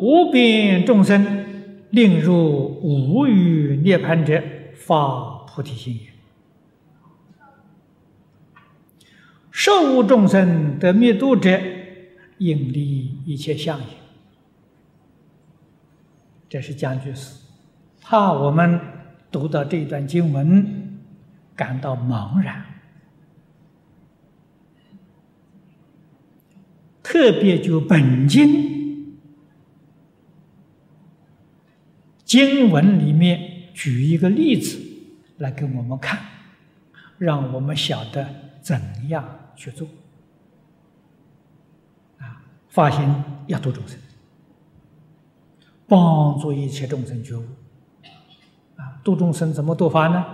无边众生，令入无余涅盘者，发菩提心也。受无众生得灭度者，应离一切相也。这是讲句诗，怕我们读到这段经文感到茫然。特别就本经经文里面举一个例子来给我们看，让我们晓得怎样去做。啊，发心要度众生，帮助一切众生觉悟。啊，度众生怎么度法呢？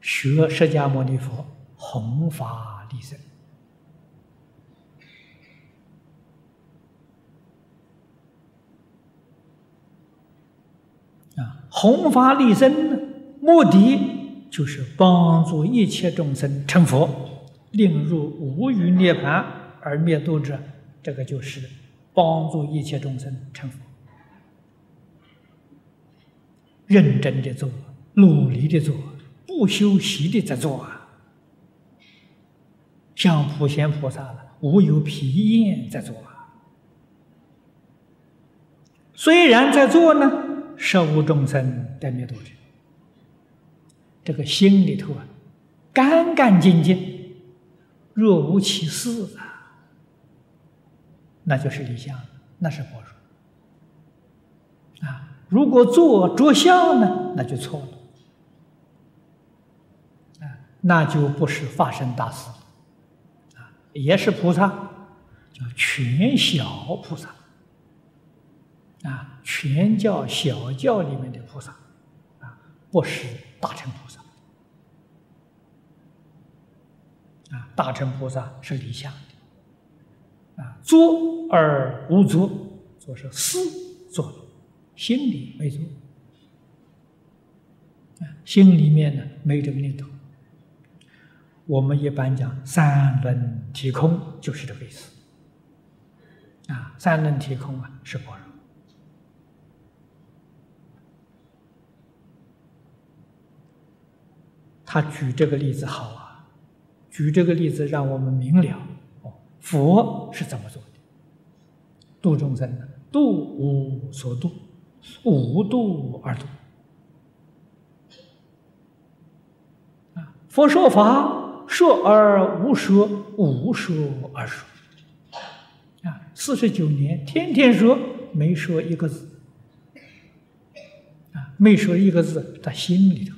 学释迦牟尼佛弘法利生。啊，弘法利生，目的就是帮助一切众生成佛，令入无余涅槃而灭度者，这个就是帮助一切众生成佛。认真的做，努力的做，不休息的在做啊，像普贤菩萨，无有疲厌在做啊。虽然在做呢。受无众生得灭度者，这个心里头啊，干干净净，若无其事啊，那就是理想，那是佛说啊。如果做着相呢，那就错了啊，那就不是法身大士啊，也是菩萨，叫全小菩萨。啊，全教小教里面的菩萨，啊，不是大乘菩萨。啊，大乘菩萨是理想的，啊，做而无作，做是思做，心里没做，啊，心里面呢没这个念头。我们一般讲三轮体空，就是这个意思。啊，三轮体空啊，是般若。他举这个例子好啊，举这个例子让我们明了哦，佛是怎么做的？度众生的，度无所度，无度而度。啊，佛说法，说而无说，无说而说。啊，四十九年，天天说，没说一个字。啊，没说一个字，他心里头。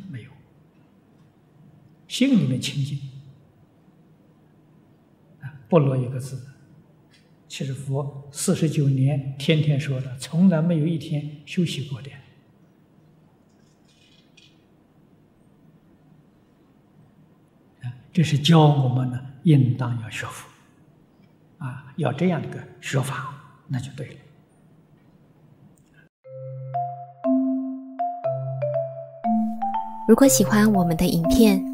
心里面清净啊，不落一个字。其实佛四十九年天天说的，从来没有一天休息过的。这是教我们呢，应当要学佛啊，要这样的个学法，那就对了。如果喜欢我们的影片。